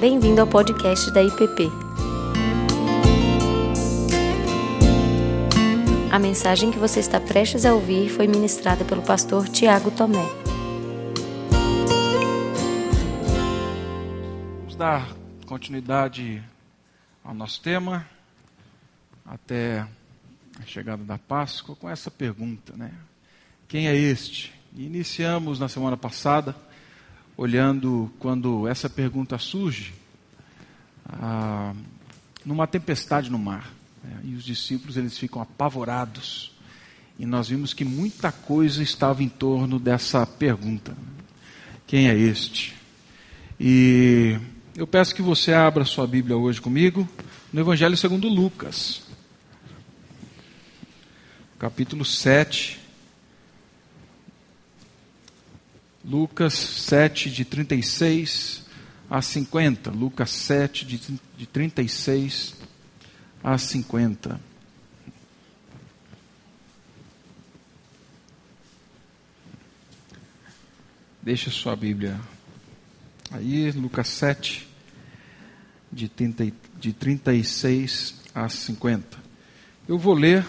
Bem-vindo ao podcast da IPP. A mensagem que você está prestes a ouvir foi ministrada pelo pastor Tiago Tomé. Vamos dar continuidade ao nosso tema até a chegada da Páscoa com essa pergunta, né? Quem é este? Iniciamos na semana passada olhando quando essa pergunta surge ah, numa tempestade no mar. Né? E os discípulos eles ficam apavorados. E nós vimos que muita coisa estava em torno dessa pergunta. Quem é este? E eu peço que você abra sua Bíblia hoje comigo no Evangelho segundo Lucas. Capítulo 7. Lucas 7, de 36 a 50. Lucas 7, de, de 36 a 50. Deixa sua Bíblia aí, Lucas 7, de, 30, de 36 a 50. Eu vou ler,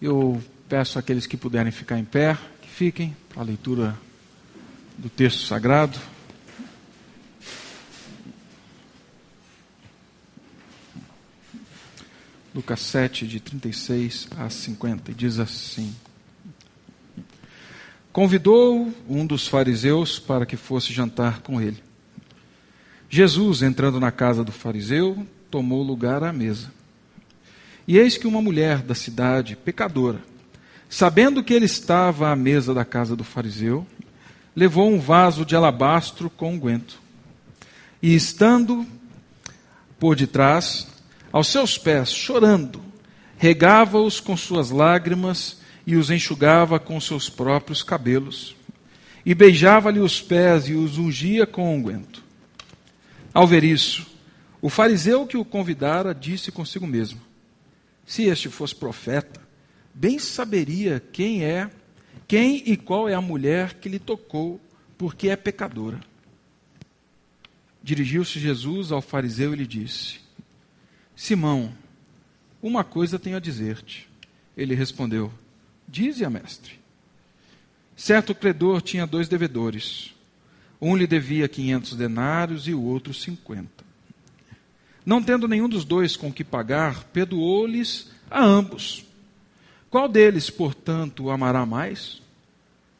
eu peço àqueles que puderem ficar em pé, que fiquem para a leitura do texto sagrado. Lucas 7, de 36 a 50, diz assim: Convidou um dos fariseus para que fosse jantar com ele. Jesus, entrando na casa do fariseu, tomou lugar à mesa. E eis que uma mulher da cidade, pecadora, sabendo que ele estava à mesa da casa do fariseu, levou um vaso de alabastro com unguento. E estando por detrás, aos seus pés, chorando, regava-os com suas lágrimas e os enxugava com seus próprios cabelos. E beijava-lhe os pés e os ungia com unguento. Ao ver isso, o fariseu que o convidara disse consigo mesmo: Se este fosse profeta, bem saberia quem é quem e qual é a mulher que lhe tocou, porque é pecadora? Dirigiu-se Jesus ao fariseu e lhe disse: Simão, uma coisa tenho a dizer-te. Ele respondeu: Dize-a, mestre. Certo credor tinha dois devedores. Um lhe devia quinhentos denários e o outro cinquenta. Não tendo nenhum dos dois com que pagar, perdoou-lhes a ambos. Qual deles, portanto, o amará mais?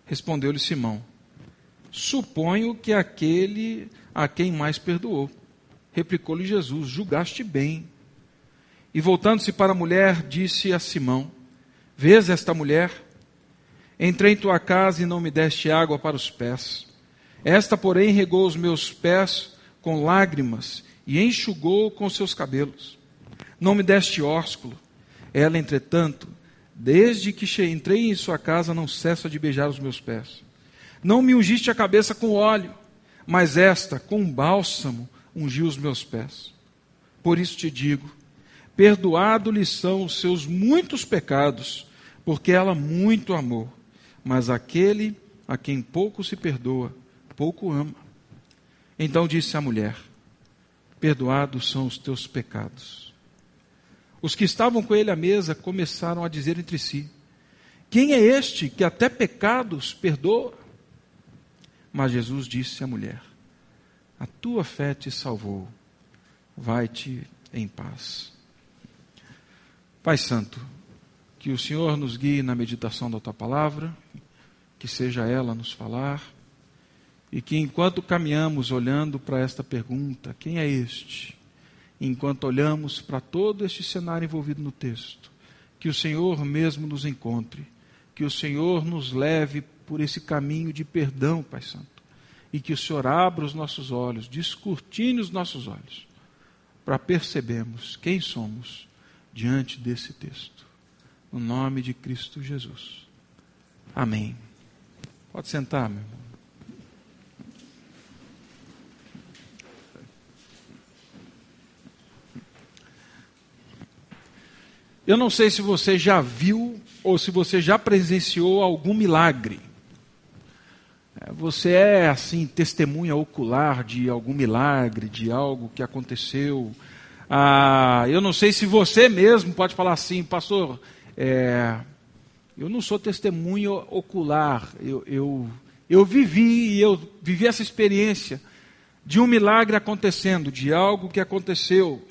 Respondeu-lhe Simão: Suponho que aquele a quem mais perdoou. Replicou-lhe Jesus: Julgaste bem. E voltando-se para a mulher, disse a Simão: Vês esta mulher? Entrei em tua casa e não me deste água para os pés. Esta, porém, regou os meus pés com lágrimas e enxugou com seus cabelos. Não me deste ósculo. Ela, entretanto, Desde que entrei em sua casa, não cessa de beijar os meus pés. Não me ungiste a cabeça com óleo, mas esta, com bálsamo, ungiu os meus pés. Por isso te digo: perdoado-lhe são os seus muitos pecados, porque ela muito amou. Mas aquele a quem pouco se perdoa, pouco ama. Então disse a mulher: Perdoados são os teus pecados. Os que estavam com ele à mesa começaram a dizer entre si: Quem é este que até pecados perdoa? Mas Jesus disse à mulher: A tua fé te salvou, vai-te em paz. Pai Santo, que o Senhor nos guie na meditação da tua palavra, que seja ela nos falar, e que enquanto caminhamos olhando para esta pergunta: quem é este? Enquanto olhamos para todo este cenário envolvido no texto. Que o Senhor mesmo nos encontre, que o Senhor nos leve por esse caminho de perdão, Pai Santo, e que o Senhor abra os nossos olhos, descortine os nossos olhos, para percebermos quem somos diante desse texto. No nome de Cristo Jesus. Amém. Pode sentar, meu irmão. Eu não sei se você já viu ou se você já presenciou algum milagre. É, você é assim testemunha ocular de algum milagre, de algo que aconteceu. Ah, eu não sei se você mesmo pode falar assim, pastor. É, eu não sou testemunha ocular. Eu, eu, eu vivi eu vivi essa experiência de um milagre acontecendo, de algo que aconteceu,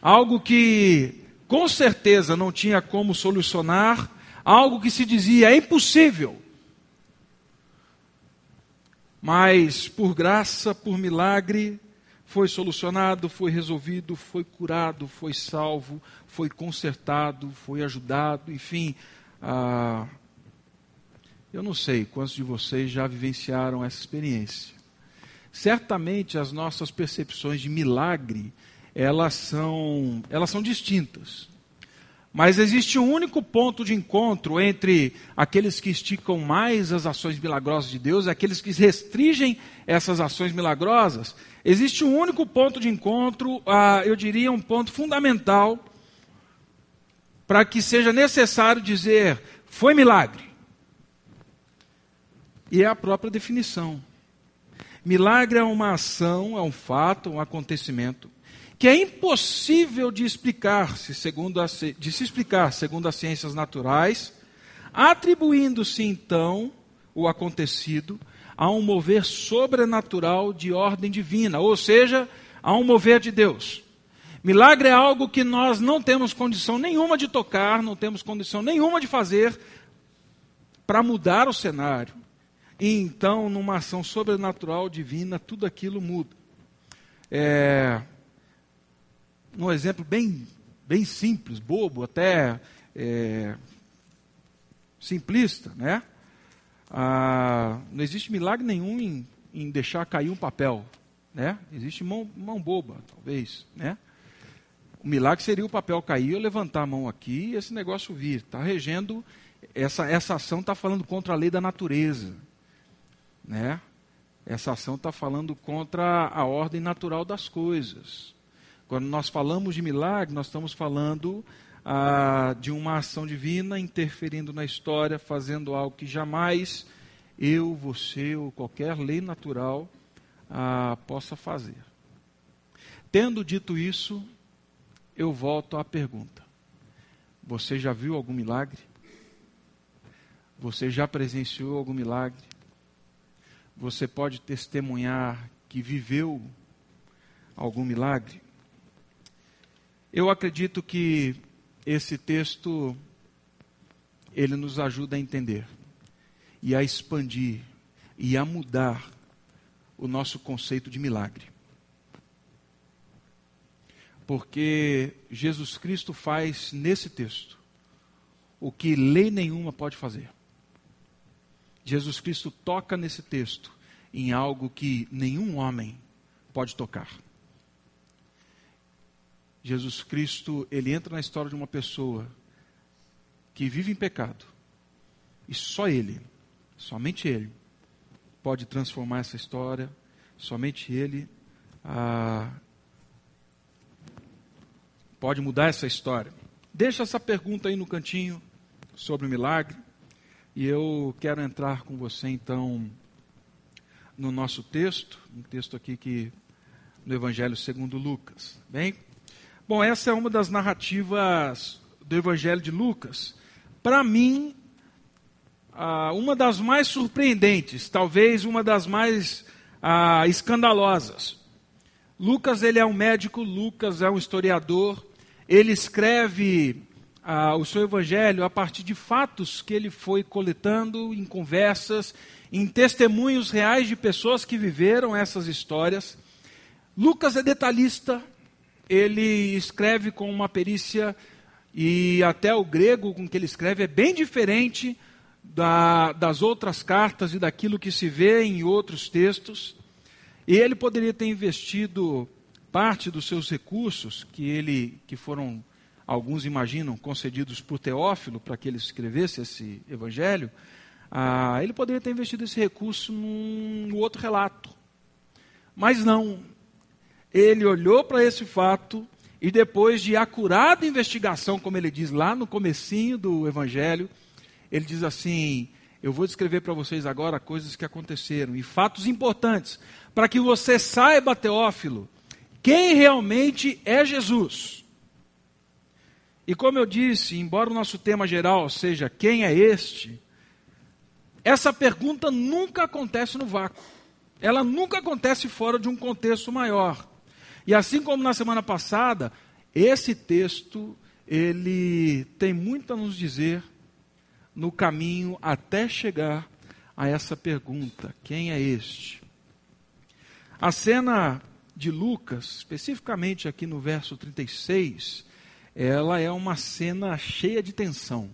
algo que com certeza não tinha como solucionar, algo que se dizia é impossível. Mas por graça, por milagre, foi solucionado, foi resolvido, foi curado, foi salvo, foi consertado, foi ajudado, enfim. Ah, eu não sei quantos de vocês já vivenciaram essa experiência. Certamente as nossas percepções de milagre, elas são, elas são distintas. Mas existe um único ponto de encontro entre aqueles que esticam mais as ações milagrosas de Deus e aqueles que restringem essas ações milagrosas. Existe um único ponto de encontro, ah, eu diria um ponto fundamental, para que seja necessário dizer foi milagre. E é a própria definição. Milagre é uma ação, é um fato, um acontecimento que é impossível de explicar-se segundo a, de se explicar segundo as ciências naturais, atribuindo-se então o acontecido a um mover sobrenatural de ordem divina, ou seja, a um mover de Deus. Milagre é algo que nós não temos condição nenhuma de tocar, não temos condição nenhuma de fazer para mudar o cenário. E então, numa ação sobrenatural divina, tudo aquilo muda. É, num exemplo bem, bem simples, bobo, até é, simplista, né? Ah, não existe milagre nenhum em, em, deixar cair um papel, né? Existe mão, mão boba, talvez, né? O milagre seria o papel cair, eu levantar a mão aqui e esse negócio vir. Está regendo, essa, essa ação está falando contra a lei da natureza, né? Essa ação está falando contra a ordem natural das coisas. Quando nós falamos de milagre, nós estamos falando ah, de uma ação divina interferindo na história, fazendo algo que jamais eu, você ou qualquer lei natural ah, possa fazer. Tendo dito isso, eu volto à pergunta: Você já viu algum milagre? Você já presenciou algum milagre? Você pode testemunhar que viveu algum milagre? Eu acredito que esse texto ele nos ajuda a entender e a expandir e a mudar o nosso conceito de milagre. Porque Jesus Cristo faz nesse texto o que lei nenhuma pode fazer. Jesus Cristo toca nesse texto em algo que nenhum homem pode tocar. Jesus Cristo, ele entra na história de uma pessoa que vive em pecado. E só ele, somente ele, pode transformar essa história, somente ele ah, pode mudar essa história. Deixa essa pergunta aí no cantinho sobre o milagre. E eu quero entrar com você então no nosso texto, um texto aqui que no Evangelho segundo Lucas. Bem, Bom, essa é uma das narrativas do Evangelho de Lucas. Para mim, uma das mais surpreendentes, talvez uma das mais escandalosas. Lucas ele é um médico, Lucas é um historiador. Ele escreve o seu Evangelho a partir de fatos que ele foi coletando em conversas, em testemunhos reais de pessoas que viveram essas histórias. Lucas é detalhista, ele escreve com uma perícia e até o grego com que ele escreve é bem diferente da, das outras cartas e daquilo que se vê em outros textos. E ele poderia ter investido parte dos seus recursos que ele que foram alguns imaginam concedidos por Teófilo para que ele escrevesse esse evangelho, ah, ele poderia ter investido esse recurso num outro relato. Mas não, ele olhou para esse fato e depois de acurada investigação, como ele diz lá no comecinho do evangelho, ele diz assim: Eu vou descrever para vocês agora coisas que aconteceram e fatos importantes, para que você saiba, Teófilo, quem realmente é Jesus. E como eu disse, embora o nosso tema geral seja quem é este, essa pergunta nunca acontece no vácuo. Ela nunca acontece fora de um contexto maior. E assim como na semana passada, esse texto ele tem muito a nos dizer no caminho até chegar a essa pergunta: quem é este? A cena de Lucas, especificamente aqui no verso 36, ela é uma cena cheia de tensão.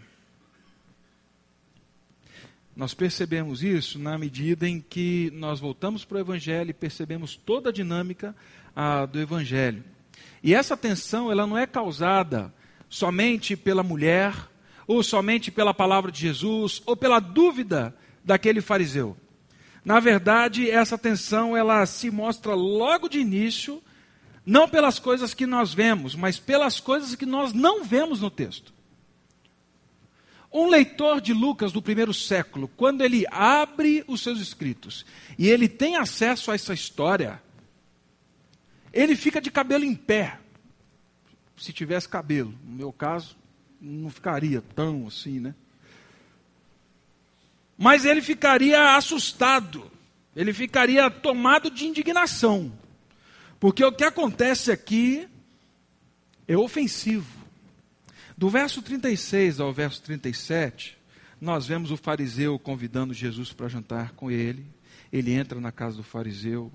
Nós percebemos isso na medida em que nós voltamos para o Evangelho e percebemos toda a dinâmica ah, do Evangelho. E essa tensão ela não é causada somente pela mulher, ou somente pela palavra de Jesus, ou pela dúvida daquele fariseu. Na verdade, essa tensão ela se mostra logo de início, não pelas coisas que nós vemos, mas pelas coisas que nós não vemos no texto. Um leitor de Lucas do primeiro século, quando ele abre os seus escritos e ele tem acesso a essa história, ele fica de cabelo em pé. Se tivesse cabelo, no meu caso, não ficaria tão assim, né? Mas ele ficaria assustado, ele ficaria tomado de indignação, porque o que acontece aqui é ofensivo. Do verso 36 ao verso 37, nós vemos o fariseu convidando Jesus para jantar com ele. Ele entra na casa do fariseu,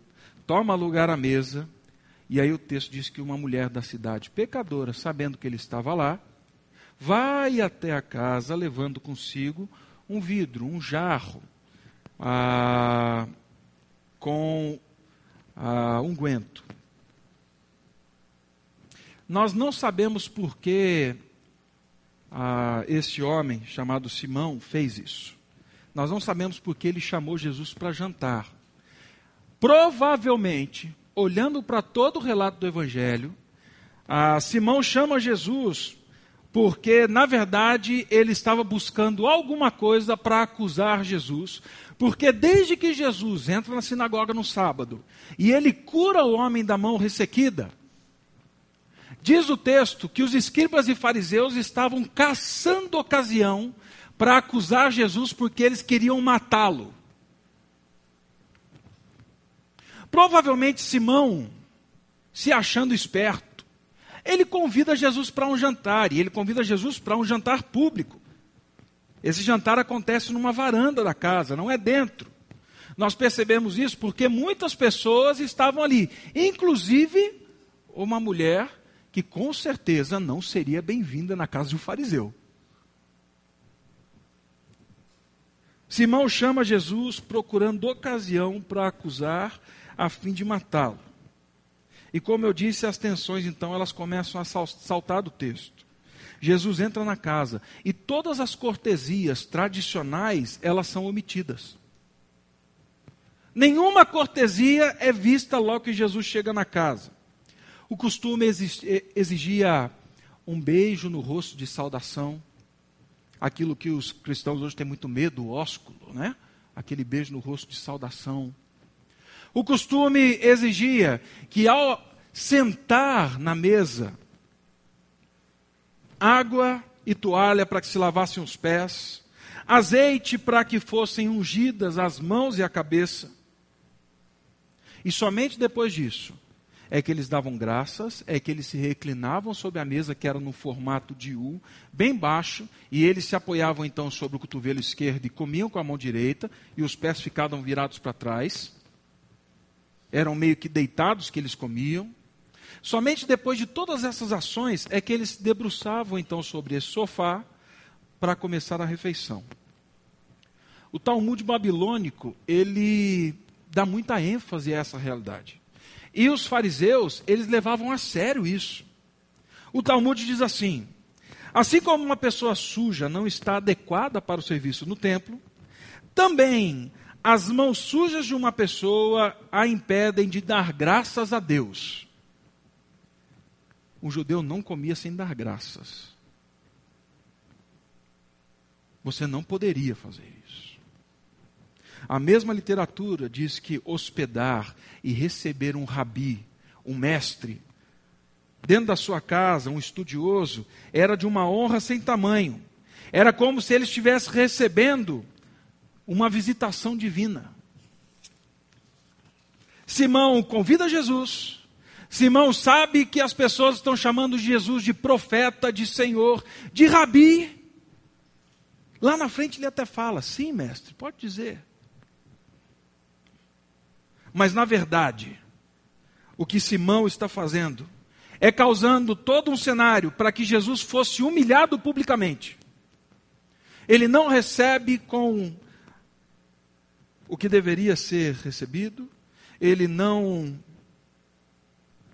toma lugar à mesa, e aí o texto diz que uma mulher da cidade, pecadora, sabendo que ele estava lá, vai até a casa levando consigo um vidro, um jarro, ah, com ah, unguento. Nós não sabemos por que ah, este homem chamado Simão fez isso. Nós não sabemos porque ele chamou Jesus para jantar. Provavelmente, olhando para todo o relato do Evangelho, ah, Simão chama Jesus porque, na verdade, ele estava buscando alguma coisa para acusar Jesus. Porque desde que Jesus entra na sinagoga no sábado e ele cura o homem da mão ressequida, Diz o texto que os escribas e fariseus estavam caçando ocasião para acusar Jesus porque eles queriam matá-lo. Provavelmente Simão, se achando esperto, ele convida Jesus para um jantar, e ele convida Jesus para um jantar público. Esse jantar acontece numa varanda da casa, não é dentro. Nós percebemos isso porque muitas pessoas estavam ali, inclusive uma mulher que com certeza não seria bem-vinda na casa de um fariseu. Simão chama Jesus procurando ocasião para acusar a fim de matá-lo. E como eu disse, as tensões então elas começam a saltar do texto. Jesus entra na casa e todas as cortesias tradicionais elas são omitidas. Nenhuma cortesia é vista logo que Jesus chega na casa. O costume exigia um beijo no rosto de saudação, aquilo que os cristãos hoje têm muito medo, o ósculo, né? Aquele beijo no rosto de saudação. O costume exigia que ao sentar na mesa, água e toalha para que se lavassem os pés, azeite para que fossem ungidas as mãos e a cabeça. E somente depois disso é que eles davam graças, é que eles se reclinavam sobre a mesa, que era no formato de U, bem baixo, e eles se apoiavam então sobre o cotovelo esquerdo e comiam com a mão direita, e os pés ficavam virados para trás. Eram meio que deitados que eles comiam. Somente depois de todas essas ações é que eles se debruçavam então sobre esse sofá para começar a refeição. O Talmud babilônico, ele dá muita ênfase a essa realidade. E os fariseus, eles levavam a sério isso. O Talmud diz assim: assim como uma pessoa suja não está adequada para o serviço no templo, também as mãos sujas de uma pessoa a impedem de dar graças a Deus. O judeu não comia sem dar graças. Você não poderia fazer isso. A mesma literatura diz que hospedar e receber um rabi, um mestre, dentro da sua casa, um estudioso, era de uma honra sem tamanho. Era como se ele estivesse recebendo uma visitação divina. Simão convida Jesus. Simão sabe que as pessoas estão chamando Jesus de profeta, de Senhor, de rabi. Lá na frente ele até fala: sim, mestre, pode dizer. Mas na verdade, o que Simão está fazendo é causando todo um cenário para que Jesus fosse humilhado publicamente. Ele não recebe com o que deveria ser recebido, ele não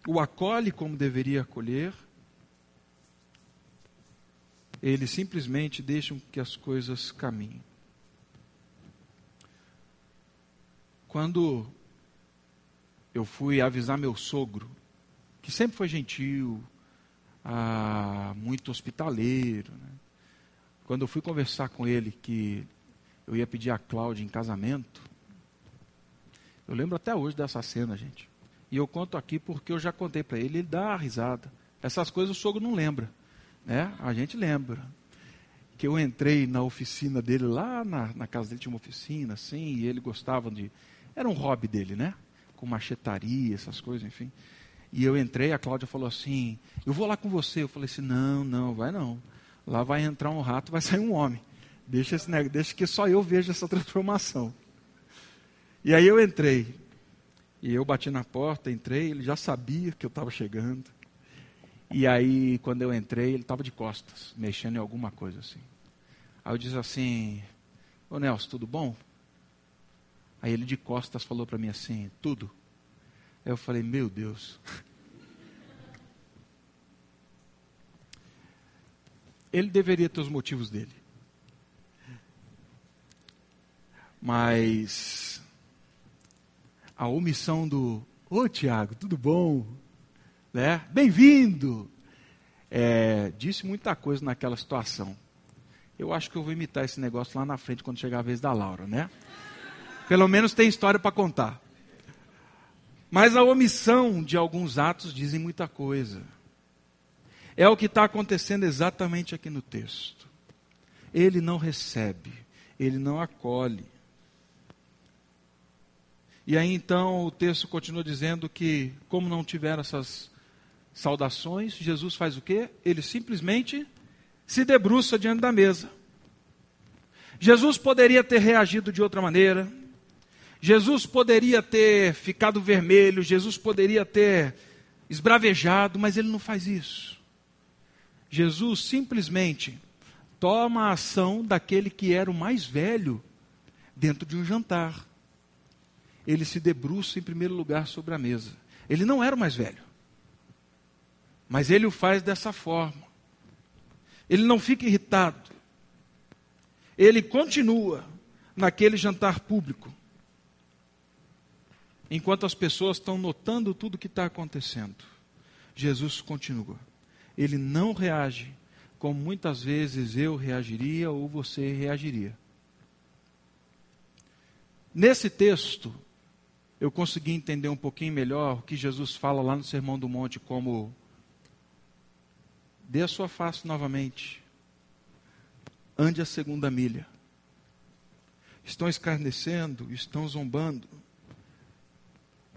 o acolhe como deveria acolher, ele simplesmente deixa que as coisas caminhem. Quando eu fui avisar meu sogro, que sempre foi gentil, ah, muito hospitaleiro, né? quando eu fui conversar com ele que eu ia pedir a Cláudia em casamento, eu lembro até hoje dessa cena, gente. E eu conto aqui porque eu já contei para ele, ele dá risada. Essas coisas o sogro não lembra. Né? A gente lembra que eu entrei na oficina dele, lá na, na, casa dele tinha uma oficina, assim, e ele gostava de. Era um hobby dele, né? Com machetaria, essas coisas, enfim. E eu entrei, a Cláudia falou assim: Eu vou lá com você. Eu falei assim: Não, não, vai não. Lá vai entrar um rato, vai sair um homem. Deixa, esse, deixa que só eu veja essa transformação. E aí eu entrei. E eu bati na porta, entrei, ele já sabia que eu estava chegando. E aí, quando eu entrei, ele estava de costas, mexendo em alguma coisa assim. Aí eu disse assim: Ô Nelson, tudo bom? Aí ele de costas falou para mim assim: Tudo. Aí eu falei: Meu Deus. Ele deveria ter os motivos dele. Mas a omissão do Ô Tiago, tudo bom? né? Bem-vindo! É, disse muita coisa naquela situação. Eu acho que eu vou imitar esse negócio lá na frente quando chegar a vez da Laura, né? Pelo menos tem história para contar. Mas a omissão de alguns atos dizem muita coisa. É o que está acontecendo exatamente aqui no texto. Ele não recebe, ele não acolhe. E aí então o texto continua dizendo que, como não tiveram essas saudações, Jesus faz o quê? Ele simplesmente se debruça diante da mesa. Jesus poderia ter reagido de outra maneira. Jesus poderia ter ficado vermelho, Jesus poderia ter esbravejado, mas ele não faz isso. Jesus simplesmente toma a ação daquele que era o mais velho dentro de um jantar. Ele se debruça em primeiro lugar sobre a mesa. Ele não era o mais velho. Mas ele o faz dessa forma. Ele não fica irritado. Ele continua naquele jantar público. Enquanto as pessoas estão notando tudo o que está acontecendo. Jesus continua. Ele não reage como muitas vezes eu reagiria ou você reagiria. Nesse texto, eu consegui entender um pouquinho melhor o que Jesus fala lá no Sermão do Monte como Dê a sua face novamente. Ande a segunda milha. Estão escarnecendo, estão zombando.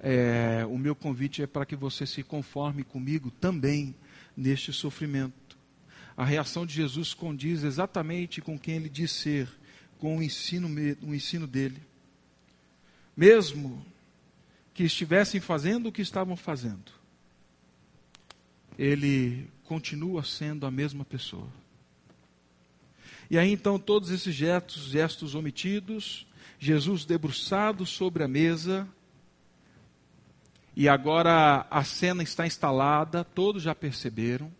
É, o meu convite é para que você se conforme comigo também neste sofrimento. A reação de Jesus condiz exatamente com quem ele diz ser, com o ensino, o ensino dele. Mesmo que estivessem fazendo o que estavam fazendo, ele continua sendo a mesma pessoa. E aí então todos esses gestos, gestos omitidos, Jesus debruçado sobre a mesa, e agora a cena está instalada, todos já perceberam.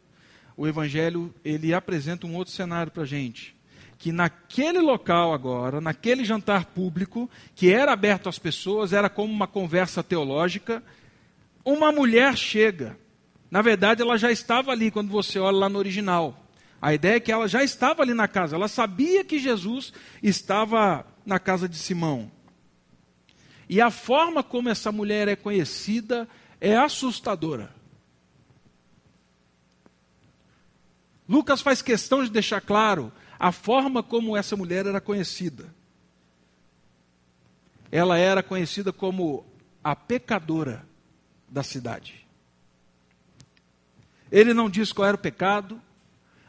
O Evangelho ele apresenta um outro cenário para a gente, que naquele local agora, naquele jantar público que era aberto às pessoas, era como uma conversa teológica, uma mulher chega na verdade, ela já estava ali quando você olha lá no original. A ideia é que ela já estava ali na casa, ela sabia que Jesus estava na casa de Simão. E a forma como essa mulher é conhecida é assustadora. Lucas faz questão de deixar claro a forma como essa mulher era conhecida. Ela era conhecida como a pecadora da cidade. Ele não diz qual era o pecado.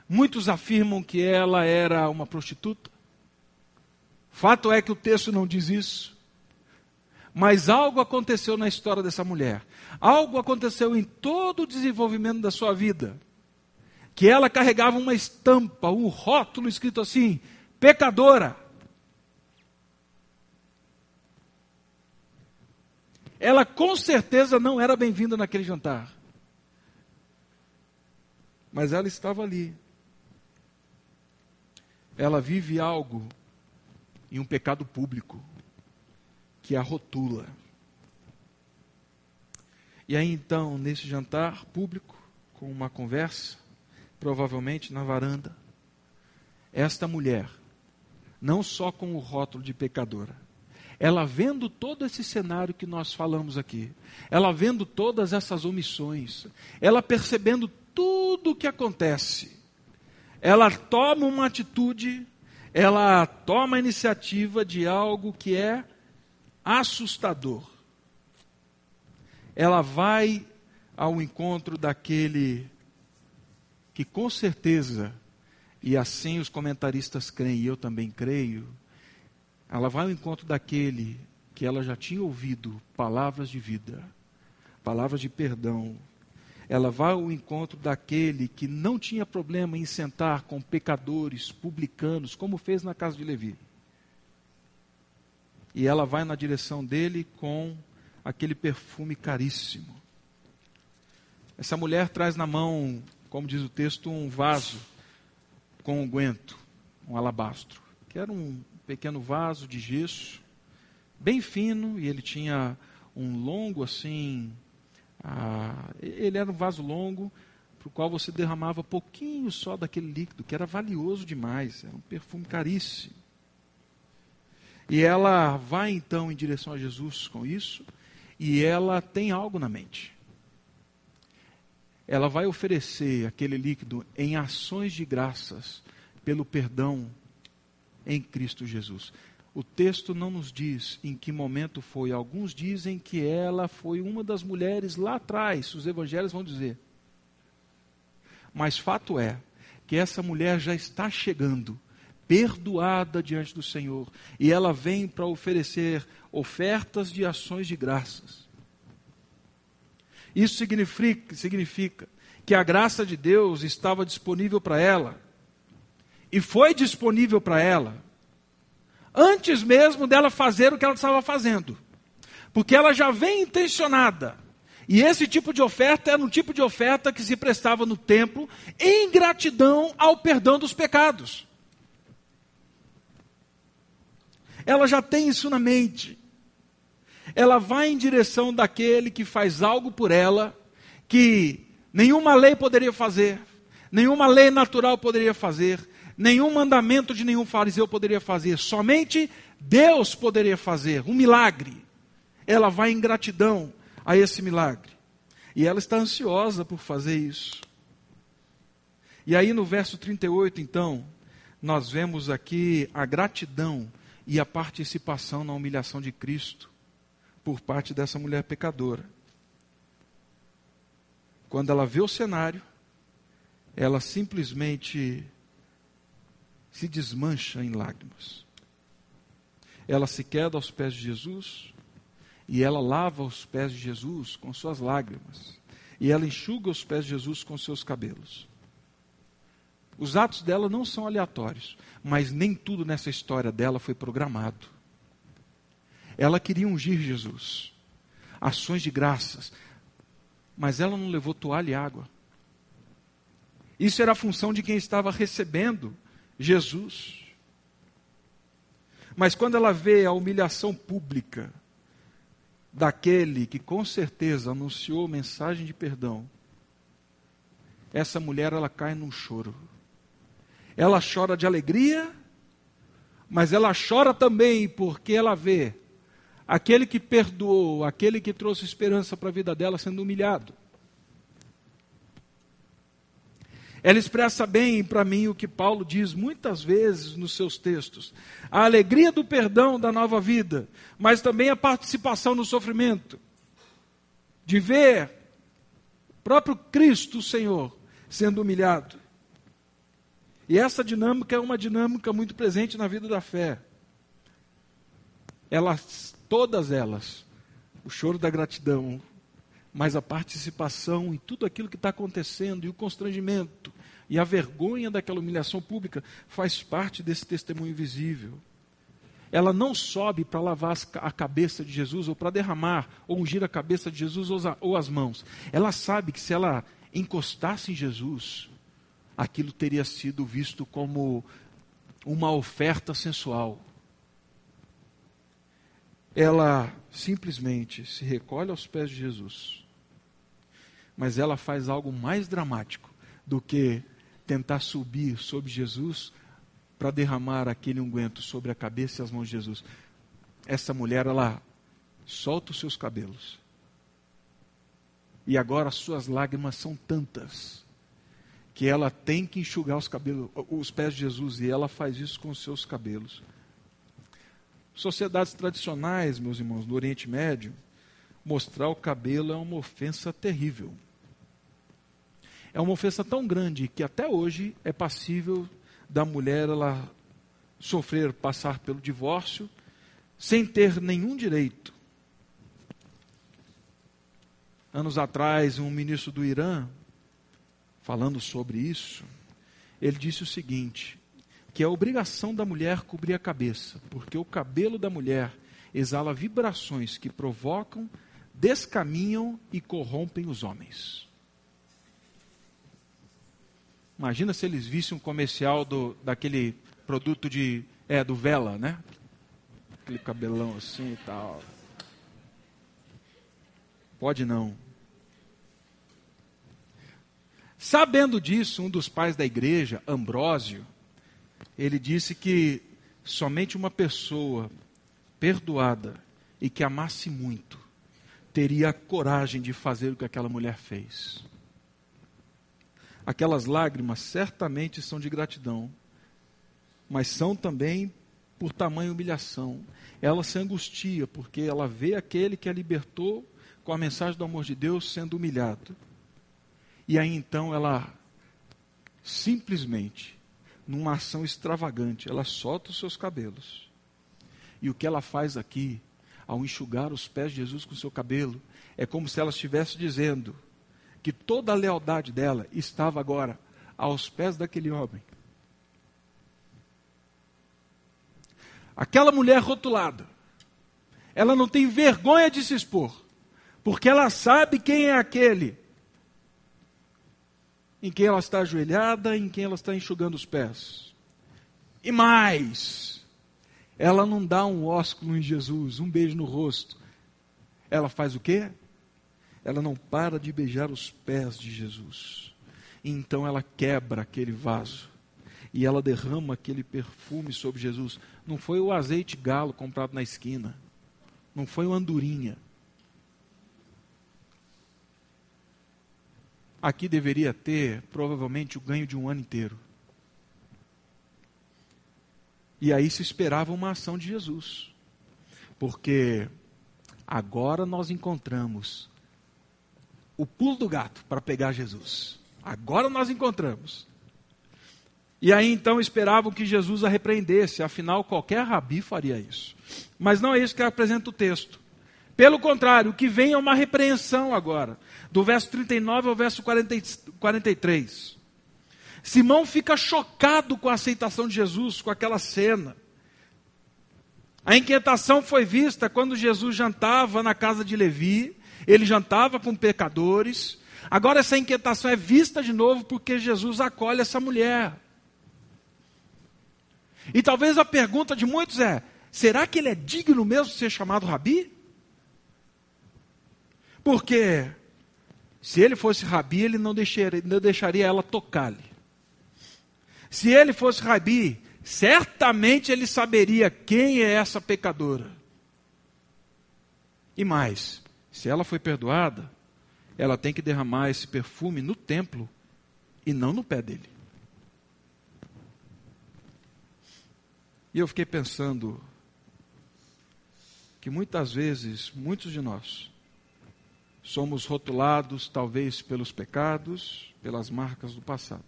Muitos afirmam que ela era uma prostituta. Fato é que o texto não diz isso. Mas algo aconteceu na história dessa mulher. Algo aconteceu em todo o desenvolvimento da sua vida. Que ela carregava uma estampa, um rótulo escrito assim: pecadora. Ela com certeza não era bem-vinda naquele jantar. Mas ela estava ali. Ela vive algo em um pecado público que a rotula. E aí então, nesse jantar público, com uma conversa, provavelmente na varanda, esta mulher, não só com o rótulo de pecadora, ela vendo todo esse cenário que nós falamos aqui, ela vendo todas essas omissões, ela percebendo tudo o que acontece, ela toma uma atitude, ela toma a iniciativa de algo que é assustador. Ela vai ao encontro daquele que com certeza, e assim os comentaristas creem, e eu também creio, ela vai ao encontro daquele que ela já tinha ouvido palavras de vida, palavras de perdão. Ela vai ao encontro daquele que não tinha problema em sentar com pecadores, publicanos, como fez na casa de Levi e ela vai na direção dele com aquele perfume caríssimo. Essa mulher traz na mão, como diz o texto, um vaso com um guento, um alabastro, que era um pequeno vaso de gesso, bem fino, e ele tinha um longo assim. Ele era um vaso longo, para o qual você derramava pouquinho só daquele líquido, que era valioso demais, era um perfume caríssimo. E ela vai então em direção a Jesus com isso, e ela tem algo na mente. Ela vai oferecer aquele líquido em ações de graças pelo perdão em Cristo Jesus. O texto não nos diz em que momento foi. Alguns dizem que ela foi uma das mulheres lá atrás, os evangelhos vão dizer. Mas fato é que essa mulher já está chegando perdoada diante do Senhor. E ela vem para oferecer ofertas de ações de graças. Isso significa, significa que a graça de Deus estava disponível para ela. E foi disponível para ela antes mesmo dela fazer o que ela estava fazendo. Porque ela já vem intencionada. E esse tipo de oferta era um tipo de oferta que se prestava no templo em gratidão ao perdão dos pecados. Ela já tem isso na mente. Ela vai em direção daquele que faz algo por ela que nenhuma lei poderia fazer, nenhuma lei natural poderia fazer, nenhum mandamento de nenhum fariseu poderia fazer, somente Deus poderia fazer um milagre. Ela vai em gratidão a esse milagre. E ela está ansiosa por fazer isso. E aí no verso 38, então, nós vemos aqui a gratidão e a participação na humilhação de Cristo por parte dessa mulher pecadora. Quando ela vê o cenário, ela simplesmente se desmancha em lágrimas. Ela se queda aos pés de Jesus e ela lava os pés de Jesus com suas lágrimas. E ela enxuga os pés de Jesus com seus cabelos. Os atos dela não são aleatórios, mas nem tudo nessa história dela foi programado. Ela queria ungir Jesus, ações de graças, mas ela não levou toalha e água. Isso era a função de quem estava recebendo Jesus. Mas quando ela vê a humilhação pública daquele que com certeza anunciou mensagem de perdão, essa mulher ela cai num choro. Ela chora de alegria, mas ela chora também porque ela vê aquele que perdoou, aquele que trouxe esperança para a vida dela sendo humilhado. Ela expressa bem para mim o que Paulo diz muitas vezes nos seus textos: a alegria do perdão da nova vida, mas também a participação no sofrimento, de ver o próprio Cristo, o Senhor, sendo humilhado. E essa dinâmica é uma dinâmica muito presente na vida da fé. Elas, todas elas, o choro da gratidão, mas a participação em tudo aquilo que está acontecendo e o constrangimento e a vergonha daquela humilhação pública faz parte desse testemunho visível. Ela não sobe para lavar a cabeça de Jesus ou para derramar ou ungir a cabeça de Jesus ou as mãos. Ela sabe que se ela encostasse em Jesus, aquilo teria sido visto como uma oferta sensual. Ela simplesmente se recolhe aos pés de Jesus mas ela faz algo mais dramático do que tentar subir sobre Jesus para derramar aquele unguento sobre a cabeça e as mãos de Jesus. Essa mulher, ela solta os seus cabelos. E agora as suas lágrimas são tantas que ela tem que enxugar os cabelos, os pés de Jesus e ela faz isso com os seus cabelos. Sociedades tradicionais, meus irmãos, no Oriente Médio, mostrar o cabelo é uma ofensa terrível. É uma ofensa tão grande que até hoje é passível da mulher ela sofrer, passar pelo divórcio, sem ter nenhum direito. Anos atrás, um ministro do Irã, falando sobre isso, ele disse o seguinte: que é obrigação da mulher cobrir a cabeça, porque o cabelo da mulher exala vibrações que provocam descaminham e corrompem os homens. Imagina se eles vissem um comercial do, daquele produto de é do Vela, né? Aquele cabelão assim e tal. Pode não. Sabendo disso, um dos pais da igreja, Ambrósio, ele disse que somente uma pessoa perdoada e que amasse muito teria a coragem de fazer o que aquela mulher fez. Aquelas lágrimas certamente são de gratidão, mas são também por tamanha humilhação. Ela se angustia porque ela vê aquele que a libertou com a mensagem do amor de Deus sendo humilhado. E aí então ela simplesmente, numa ação extravagante, ela solta os seus cabelos. E o que ela faz aqui ao enxugar os pés de Jesus com seu cabelo, é como se ela estivesse dizendo que toda a lealdade dela estava agora aos pés daquele homem. Aquela mulher rotulada, ela não tem vergonha de se expor, porque ela sabe quem é aquele em quem ela está ajoelhada, em quem ela está enxugando os pés. E mais, ela não dá um ósculo em Jesus, um beijo no rosto. Ela faz o quê? Ela não para de beijar os pés de Jesus. E então ela quebra aquele vaso. E ela derrama aquele perfume sobre Jesus. Não foi o azeite galo comprado na esquina. Não foi o andorinha. Aqui deveria ter, provavelmente, o ganho de um ano inteiro. E aí se esperava uma ação de Jesus. Porque agora nós encontramos o pulo do gato para pegar Jesus. Agora nós encontramos. E aí então esperavam que Jesus a repreendesse, afinal qualquer rabi faria isso. Mas não é isso que apresenta o texto. Pelo contrário, o que vem é uma repreensão agora, do verso 39 ao verso 40, 43. Simão fica chocado com a aceitação de Jesus, com aquela cena. A inquietação foi vista quando Jesus jantava na casa de Levi, ele jantava com pecadores. Agora essa inquietação é vista de novo porque Jesus acolhe essa mulher. E talvez a pergunta de muitos é: será que ele é digno mesmo de ser chamado rabi? Porque se ele fosse rabi, ele não deixaria, não deixaria ela tocar-lhe. Se ele fosse rabi, certamente ele saberia quem é essa pecadora. E mais, se ela foi perdoada, ela tem que derramar esse perfume no templo e não no pé dele. E eu fiquei pensando que muitas vezes, muitos de nós, somos rotulados talvez pelos pecados, pelas marcas do passado.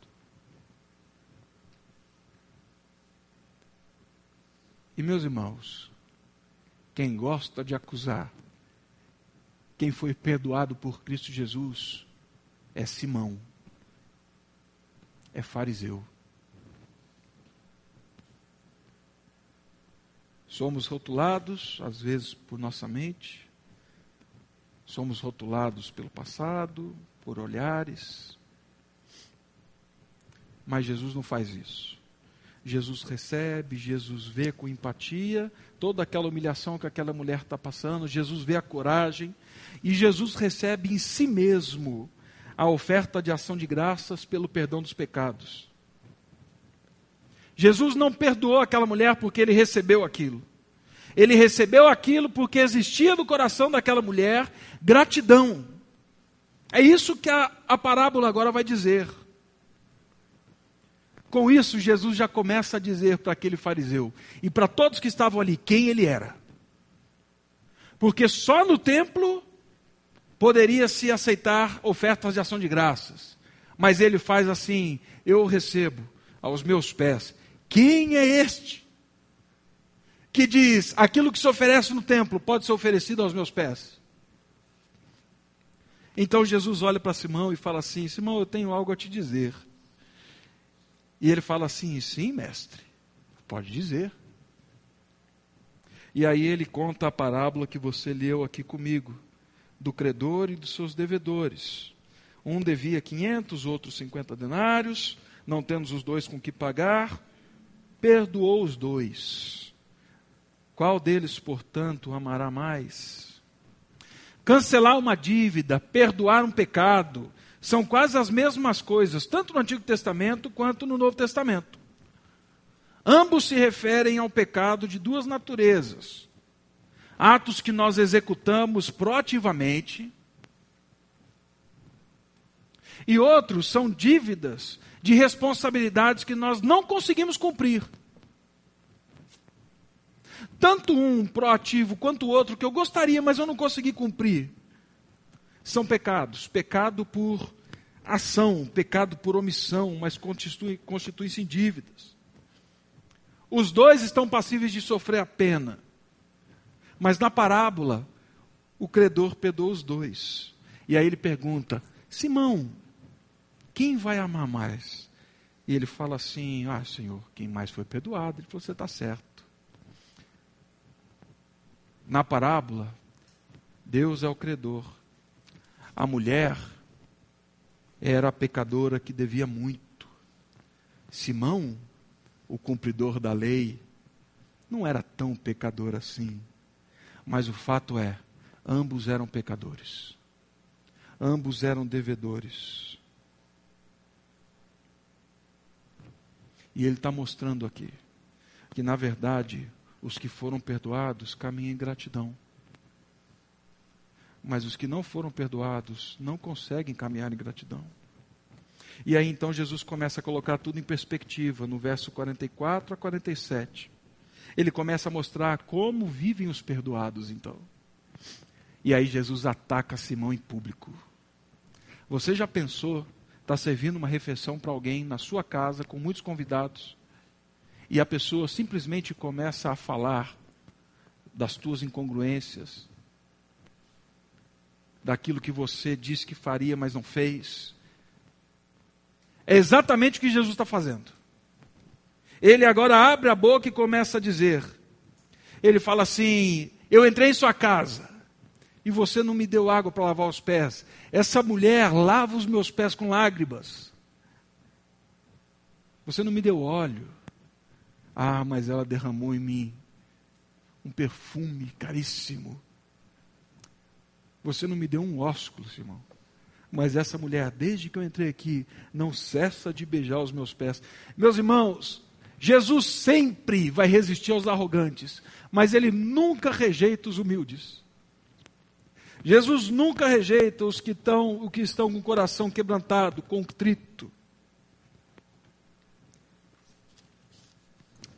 E meus irmãos, quem gosta de acusar, quem foi perdoado por Cristo Jesus, é Simão, é fariseu. Somos rotulados, às vezes, por nossa mente, somos rotulados pelo passado, por olhares, mas Jesus não faz isso. Jesus recebe, Jesus vê com empatia toda aquela humilhação que aquela mulher está passando, Jesus vê a coragem e Jesus recebe em si mesmo a oferta de ação de graças pelo perdão dos pecados. Jesus não perdoou aquela mulher porque ele recebeu aquilo. Ele recebeu aquilo porque existia no coração daquela mulher gratidão. É isso que a, a parábola agora vai dizer. Com isso, Jesus já começa a dizer para aquele fariseu e para todos que estavam ali quem ele era. Porque só no templo poderia se aceitar ofertas de ação de graças. Mas ele faz assim: eu recebo aos meus pés. Quem é este que diz aquilo que se oferece no templo pode ser oferecido aos meus pés? Então Jesus olha para Simão e fala assim: Simão, eu tenho algo a te dizer. E ele fala assim: sim, mestre, pode dizer. E aí ele conta a parábola que você leu aqui comigo, do credor e dos seus devedores. Um devia 500, outro 50 denários, não tendo os dois com que pagar, perdoou os dois. Qual deles, portanto, amará mais? Cancelar uma dívida, perdoar um pecado, são quase as mesmas coisas, tanto no Antigo Testamento quanto no Novo Testamento. Ambos se referem ao pecado de duas naturezas: atos que nós executamos proativamente, e outros são dívidas de responsabilidades que nós não conseguimos cumprir. Tanto um proativo quanto o outro que eu gostaria, mas eu não consegui cumprir são pecados. Pecado por ação, pecado por omissão, mas constituem-se em dívidas. Os dois estão passíveis de sofrer a pena. Mas na parábola, o credor perdoa os dois. E aí ele pergunta: Simão, quem vai amar mais? E ele fala assim: Ah, Senhor, quem mais foi perdoado? Ele falou: Você está certo. Na parábola, Deus é o credor a mulher era a pecadora que devia muito. Simão, o cumpridor da lei, não era tão pecador assim. Mas o fato é, ambos eram pecadores. Ambos eram devedores. E ele está mostrando aqui que, na verdade, os que foram perdoados caminham em gratidão mas os que não foram perdoados não conseguem caminhar em gratidão. E aí então Jesus começa a colocar tudo em perspectiva, no verso 44 a 47. Ele começa a mostrar como vivem os perdoados, então. E aí Jesus ataca Simão em público. Você já pensou, está servindo uma refeição para alguém na sua casa, com muitos convidados, e a pessoa simplesmente começa a falar das tuas incongruências, daquilo que você disse que faria, mas não fez. É exatamente o que Jesus está fazendo. Ele agora abre a boca e começa a dizer: Ele fala assim: Eu entrei em sua casa e você não me deu água para lavar os pés. Essa mulher lava os meus pés com lágrimas. Você não me deu óleo. Ah, mas ela derramou em mim um perfume caríssimo. Você não me deu um ósculo, Simão. Mas essa mulher, desde que eu entrei aqui, não cessa de beijar os meus pés. Meus irmãos, Jesus sempre vai resistir aos arrogantes, mas ele nunca rejeita os humildes. Jesus nunca rejeita os que estão, o que estão com o coração quebrantado, contrito.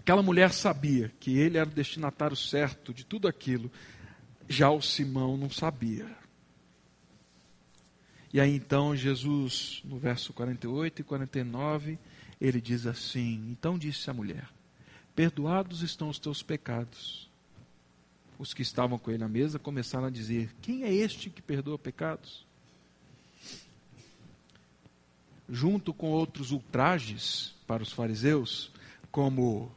Aquela mulher sabia que ele era o destinatário certo de tudo aquilo, já o Simão não sabia. E aí então Jesus, no verso 48 e 49, ele diz assim: Então disse a mulher: Perdoados estão os teus pecados. Os que estavam com ele à mesa começaram a dizer: Quem é este que perdoa pecados? Junto com outros ultrajes para os fariseus, como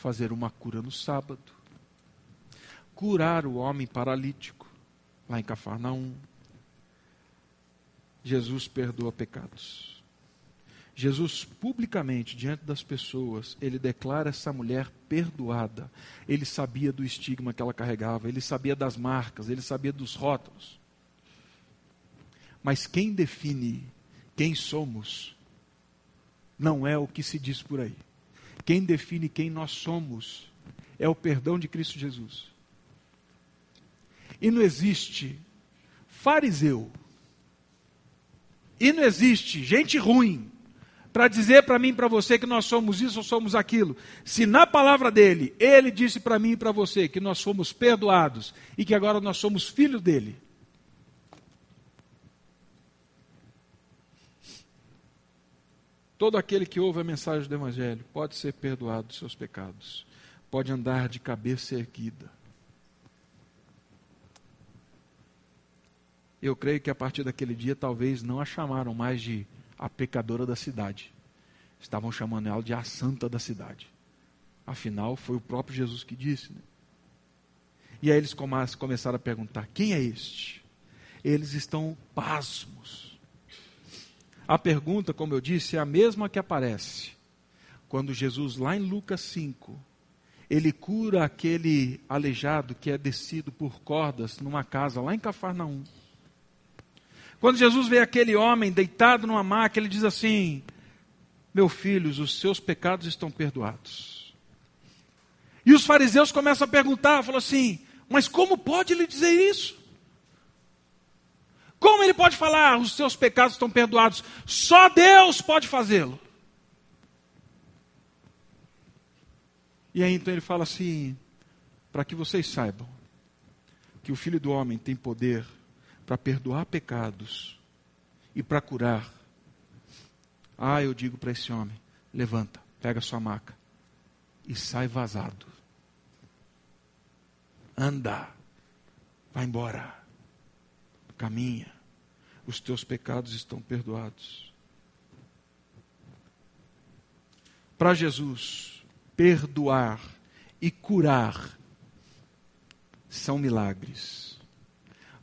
fazer uma cura no sábado, curar o homem paralítico, lá em Cafarnaum. Jesus perdoa pecados. Jesus publicamente, diante das pessoas, ele declara essa mulher perdoada. Ele sabia do estigma que ela carregava, ele sabia das marcas, ele sabia dos rótulos. Mas quem define quem somos não é o que se diz por aí. Quem define quem nós somos é o perdão de Cristo Jesus. E não existe fariseu, e não existe gente ruim para dizer para mim e para você que nós somos isso ou somos aquilo. Se na palavra dele, ele disse para mim e para você que nós fomos perdoados e que agora nós somos filhos dele. Todo aquele que ouve a mensagem do Evangelho pode ser perdoado dos seus pecados, pode andar de cabeça erguida. Eu creio que a partir daquele dia talvez não a chamaram mais de a pecadora da cidade. Estavam chamando ela de a santa da cidade. Afinal, foi o próprio Jesus que disse. Né? E aí eles começaram a perguntar: quem é este? Eles estão pasmos. A pergunta, como eu disse, é a mesma que aparece quando Jesus, lá em Lucas 5, ele cura aquele aleijado que é descido por cordas numa casa lá em Cafarnaum. Quando Jesus vê aquele homem deitado numa maca, ele diz assim: Meu filhos, os seus pecados estão perdoados. E os fariseus começam a perguntar, falam assim: Mas como pode ele dizer isso? Como ele pode falar, os seus pecados estão perdoados? Só Deus pode fazê-lo. E aí então ele fala assim: para que vocês saibam que o Filho do Homem tem poder para perdoar pecados e para curar. Ah, eu digo para esse homem: levanta, pega sua maca e sai vazado. Anda, vai embora, caminha, os teus pecados estão perdoados. Para Jesus, perdoar e curar são milagres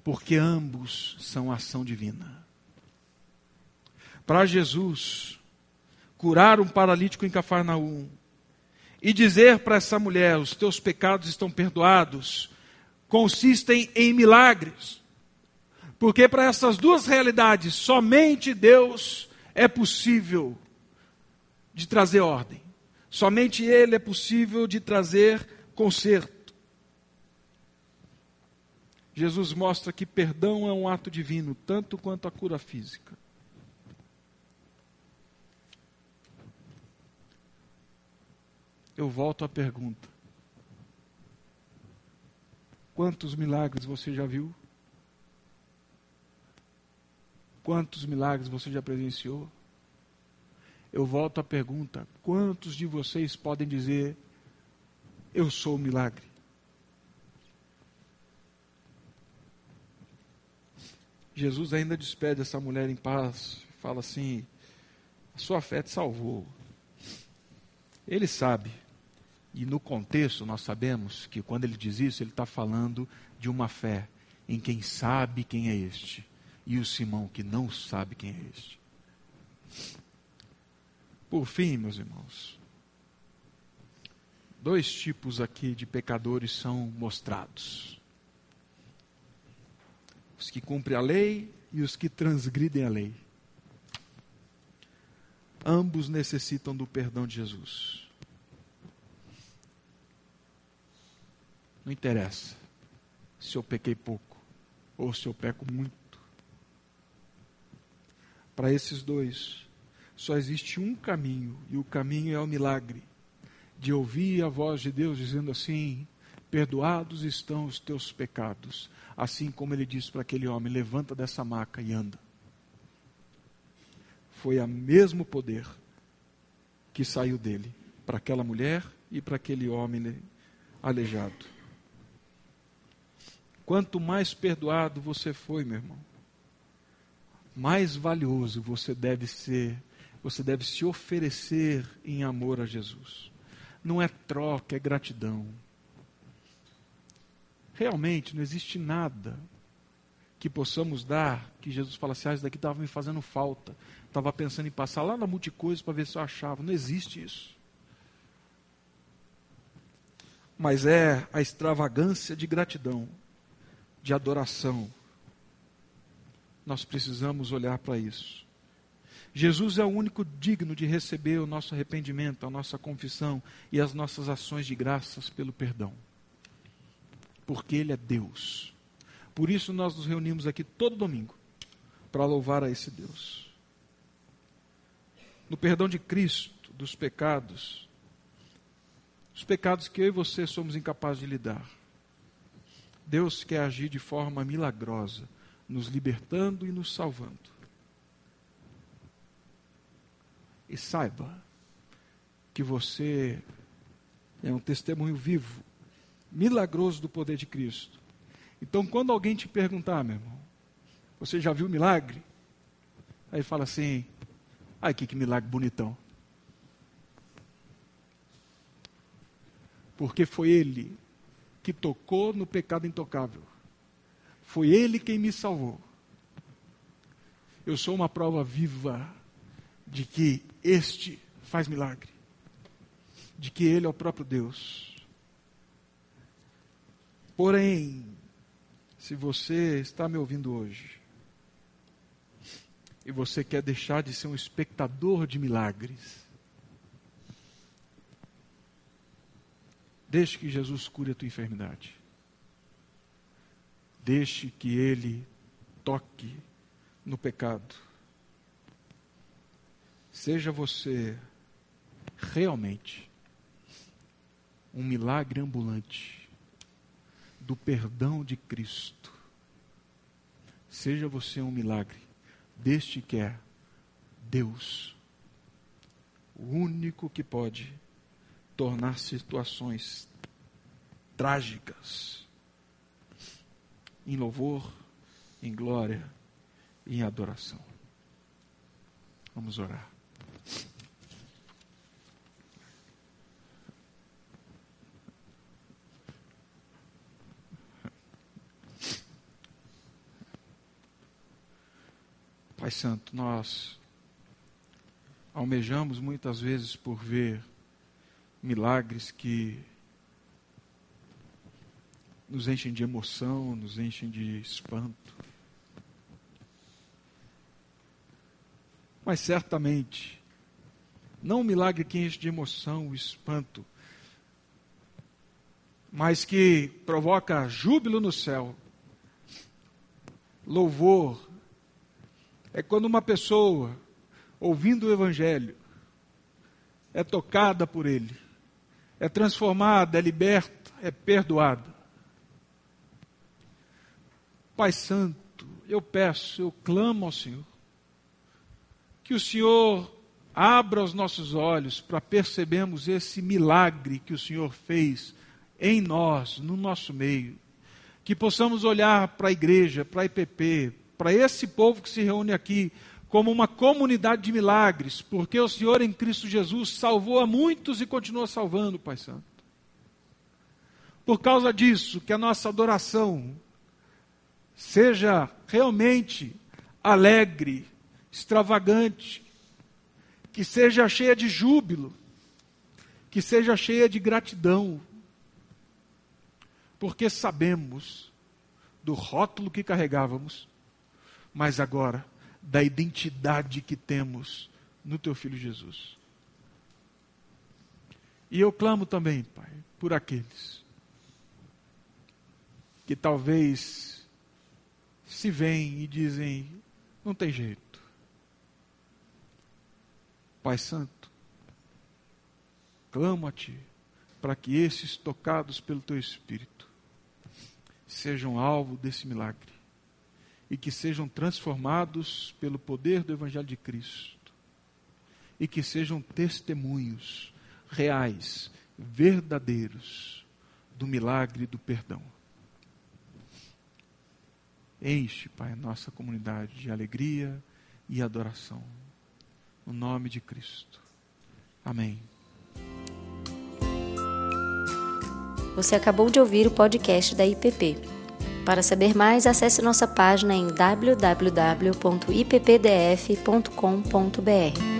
porque ambos são ação divina. Para Jesus, curar um paralítico em Cafarnaum e dizer para essa mulher: os teus pecados estão perdoados, consistem em milagres. Porque para essas duas realidades, somente Deus é possível de trazer ordem. Somente Ele é possível de trazer conserto. Jesus mostra que perdão é um ato divino, tanto quanto a cura física. Eu volto à pergunta: quantos milagres você já viu? Quantos milagres você já presenciou? Eu volto à pergunta: quantos de vocês podem dizer, eu sou o milagre? Jesus ainda despede essa mulher em paz, fala assim: a sua fé te salvou. Ele sabe, e no contexto nós sabemos que quando ele diz isso, ele está falando de uma fé em quem sabe quem é este, e o Simão que não sabe quem é este. Por fim, meus irmãos, dois tipos aqui de pecadores são mostrados os que cumprem a lei e os que transgridem a lei. Ambos necessitam do perdão de Jesus. Não interessa se eu pequei pouco, ou se eu peco muito. Para esses dois, só existe um caminho, e o caminho é o milagre de ouvir a voz de Deus dizendo assim: Perdoados estão os teus pecados, assim como ele disse para aquele homem: Levanta dessa maca e anda. Foi o mesmo poder que saiu dele para aquela mulher e para aquele homem aleijado. Quanto mais perdoado você foi, meu irmão, mais valioso você deve ser, você deve se oferecer em amor a Jesus. Não é troca, é gratidão. Realmente não existe nada que possamos dar que Jesus fala assim: ah, isso daqui estava me fazendo falta. Estava pensando em passar lá na multicoisa para ver se eu achava. Não existe isso. Mas é a extravagância de gratidão, de adoração. Nós precisamos olhar para isso. Jesus é o único digno de receber o nosso arrependimento, a nossa confissão e as nossas ações de graças pelo perdão. Porque Ele é Deus. Por isso nós nos reunimos aqui todo domingo para louvar a esse Deus. No perdão de Cristo dos pecados, os pecados que eu e você somos incapazes de lidar. Deus quer agir de forma milagrosa, nos libertando e nos salvando. E saiba que você é um testemunho vivo, milagroso do poder de Cristo. Então, quando alguém te perguntar, meu irmão, você já viu milagre? Aí fala assim: ai, que, que milagre bonitão. Porque foi Ele que tocou no pecado intocável. Foi Ele quem me salvou. Eu sou uma prova viva de que este faz milagre, de que Ele é o próprio Deus. Porém, se você está me ouvindo hoje e você quer deixar de ser um espectador de milagres, deixe que Jesus cure a tua enfermidade. Deixe que Ele toque no pecado Seja você realmente um milagre ambulante do perdão de Cristo. Seja você um milagre deste que é Deus, o único que pode tornar situações trágicas em louvor, em glória e em adoração. Vamos orar. Pai Santo, nós almejamos muitas vezes por ver milagres que nos enchem de emoção, nos enchem de espanto. Mas certamente, não um milagre que enche de emoção, o espanto, mas que provoca júbilo no céu, louvor, é quando uma pessoa, ouvindo o Evangelho, é tocada por ele, é transformada, é liberta, é perdoada. Pai Santo, eu peço, eu clamo ao Senhor, que o Senhor abra os nossos olhos para percebermos esse milagre que o Senhor fez em nós, no nosso meio. Que possamos olhar para a igreja, para a IPP, para esse povo que se reúne aqui, como uma comunidade de milagres, porque o Senhor em Cristo Jesus salvou a muitos e continua salvando, Pai Santo. Por causa disso, que a nossa adoração seja realmente alegre, extravagante, que seja cheia de júbilo, que seja cheia de gratidão, porque sabemos do rótulo que carregávamos, mas agora da identidade que temos no teu filho Jesus. E eu clamo também, Pai, por aqueles que talvez se veem e dizem: não tem jeito. Pai Santo, clamo a Ti para que esses tocados pelo Teu Espírito sejam alvo desse milagre e que sejam transformados pelo poder do Evangelho de Cristo e que sejam testemunhos reais, verdadeiros do milagre do perdão. Enche, Pai, a nossa comunidade de alegria e adoração. No nome de Cristo. Amém. Você acabou de ouvir o podcast da IPP. Para saber mais, acesse nossa página em www.ippdf.com.br.